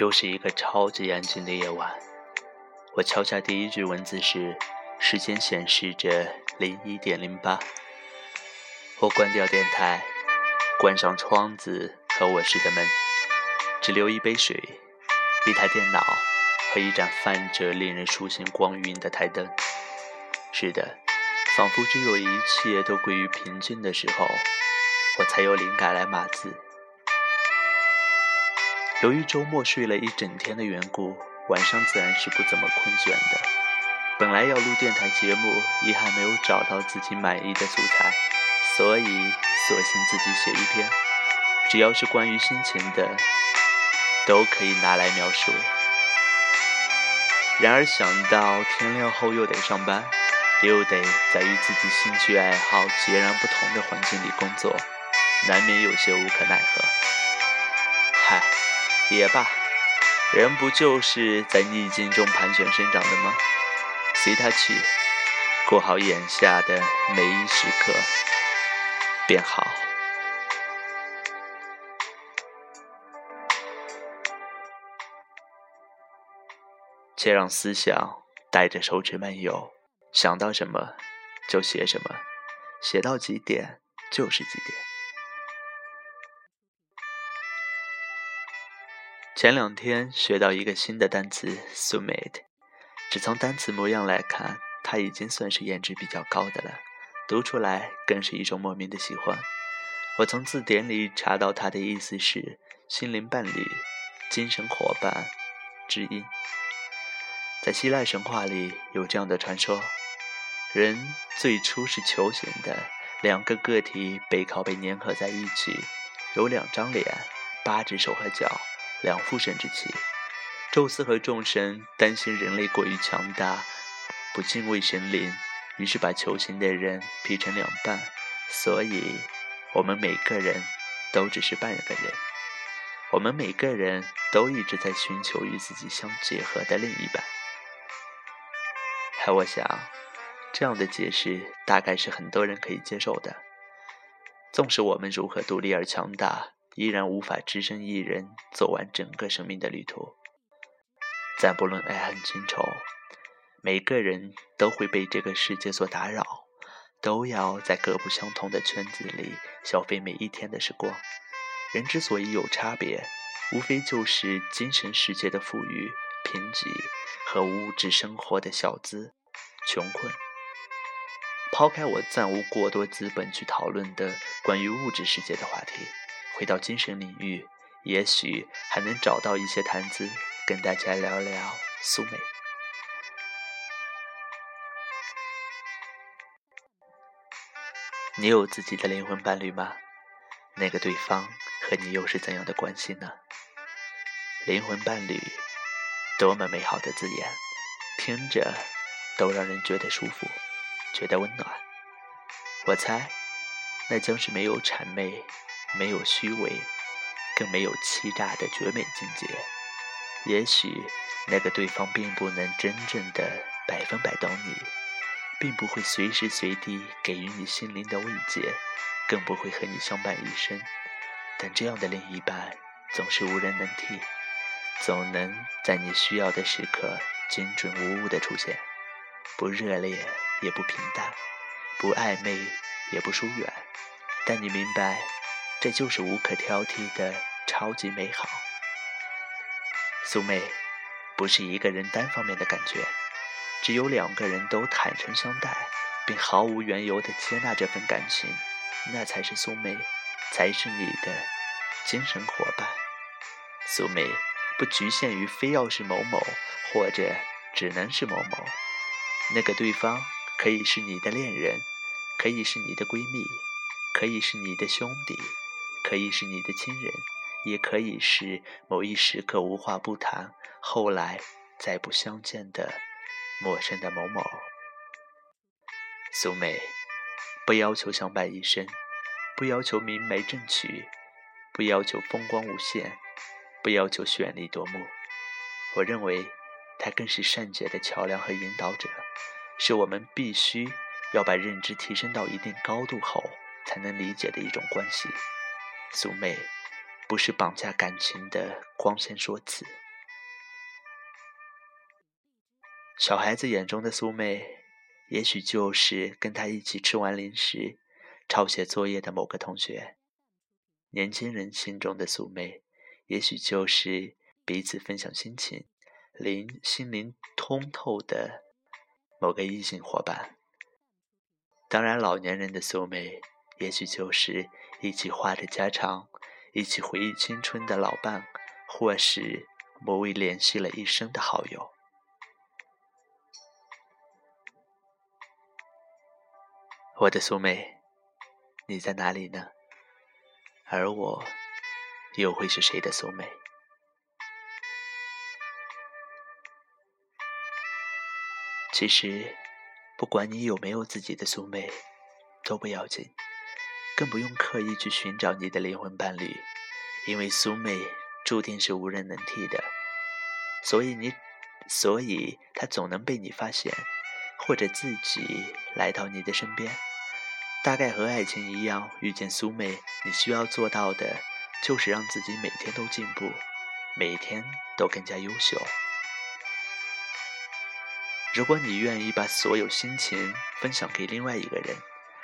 又是一个超级安静的夜晚。我敲下第一句文字时，时间显示着零一点零八。我关掉电台，关上窗子和卧室的门，只留一杯水、一台电脑和一盏泛着令人舒心光晕的台灯。是的，仿佛只有一切都归于平静的时候，我才有灵感来码字。由于周末睡了一整天的缘故，晚上自然是不怎么困倦的。本来要录电台节目，遗憾没有找到自己满意的素材，所以索性自己写一篇，只要是关于心情的，都可以拿来描述。然而想到天亮后又得上班，又得在与自己兴趣爱好截然不同的环境里工作，难免有些无可奈何。嗨。也罢，人不就是在逆境中盘旋生长的吗？随他去，过好眼下的每一时刻便好。且让思想带着手指漫游，想到什么就写什么，写到几点就是几点。前两天学到一个新的单词 “summate”，只从单词模样来看，它已经算是颜值比较高的了，读出来更是一种莫名的喜欢。我从字典里查到它的意思是“心灵伴侣”“精神伙伴”知音。在希腊神话里有这样的传说：人最初是球形的，两个个体背靠背粘合在一起，有两张脸，八只手和脚。两副神之气，宙斯和众神担心人类过于强大，不敬畏神灵，于是把球形的人劈成两半。所以，我们每个人都只是半个人。我们每个人都一直在寻求与自己相结合的另一半。我想，这样的解释大概是很多人可以接受的。纵使我们如何独立而强大。依然无法只身一人走完整个生命的旅途。暂不论爱恨情仇，每个人都会被这个世界所打扰，都要在各不相同的圈子里消费每一天的时光。人之所以有差别，无非就是精神世界的富裕、贫瘠和物质生活的小资、穷困。抛开我暂无过多资本去讨论的关于物质世界的话题。回到精神领域，也许还能找到一些谈资，跟大家聊聊苏美。你有自己的灵魂伴侣吗？那个对方和你又是怎样的关系呢？灵魂伴侣，多么美好的字眼，听着都让人觉得舒服，觉得温暖。我猜，那将是没有谄媚。没有虚伪，更没有欺诈的绝美境界。也许那个对方并不能真正的百分百懂你，并不会随时随地给予你心灵的慰藉，更不会和你相伴一生。但这样的另一半总是无人能替，总能在你需要的时刻精准无误的出现，不热烈也不平淡，不暧昧也不疏远。但你明白。这就是无可挑剔的超级美好。苏妹，不是一个人单方面的感觉，只有两个人都坦诚相待，并毫无缘由的接纳这份感情，那才是苏妹，才是你的精神伙伴。苏妹不局限于非要是某某，或者只能是某某，那个对方可以是你的恋人，可以是你的闺蜜，可以是你的兄弟。可以是你的亲人，也可以是某一时刻无话不谈，后来再不相见的陌生的某某。苏美，不要求相伴一生，不要求明媒正娶，不要求风光无限，不要求绚丽夺目。我认为，它更是善解的桥梁和引导者，是我们必须要把认知提升到一定高度后才能理解的一种关系。素昧不是绑架感情的光鲜说辞。小孩子眼中的素昧，也许就是跟他一起吃完零食、抄写作业的某个同学；年轻人心中的素昧，也许就是彼此分享心情、灵心灵通透的某个异性伙伴。当然，老年人的素昧。也许就是一起话着家常、一起回忆青春的老伴，或是某位联系了一生的好友。我的苏妹，你在哪里呢？而我，又会是谁的苏妹？其实，不管你有没有自己的苏妹，都不要紧，更不用刻意去寻找你的灵魂伴侣，因为苏妹注定是无人能替的，所以你，所以她总能被你发现，或者自己来到你的身边。大概和爱情一样，遇见苏妹，你需要做到的，就是让自己每天都进步，每天都更加优秀。如果你愿意把所有心情分享给另外一个人，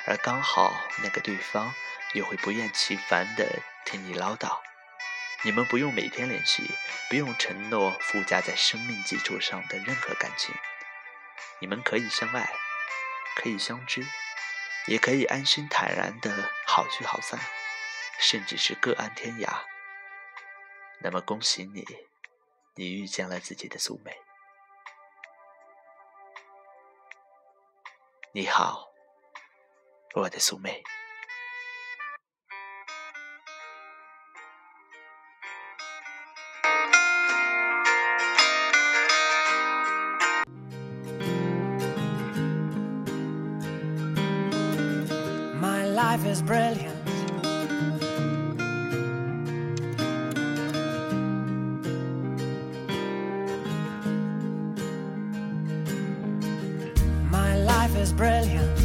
而刚好那个对方又会不厌其烦地听你唠叨，你们不用每天联系，不用承诺附加在生命基础上的任何感情，你们可以相爱，可以相知。也可以安心坦然的好聚好散，甚至是各安天涯。那么恭喜你，你遇见了自己的苏美。你好，我的苏美。life is brilliant. My life is brilliant.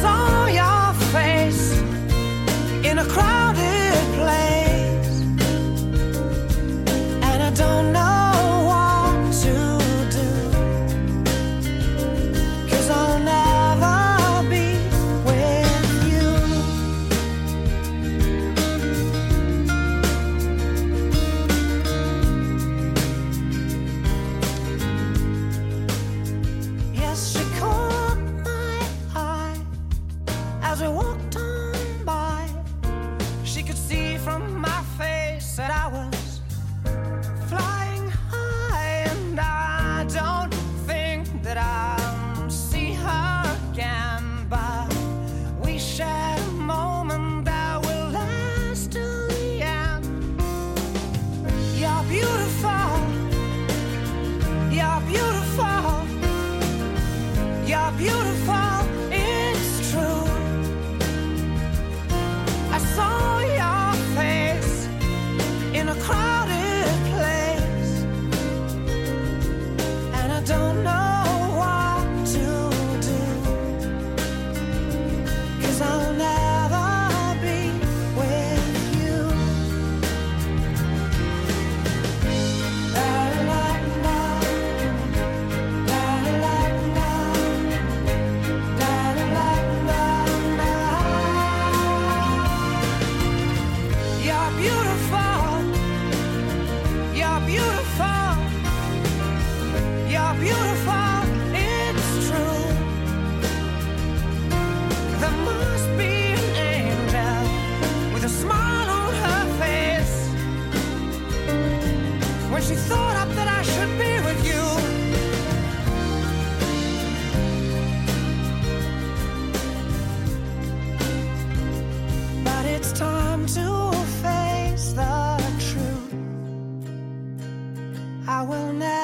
saw y'all. to face the truth. I will never.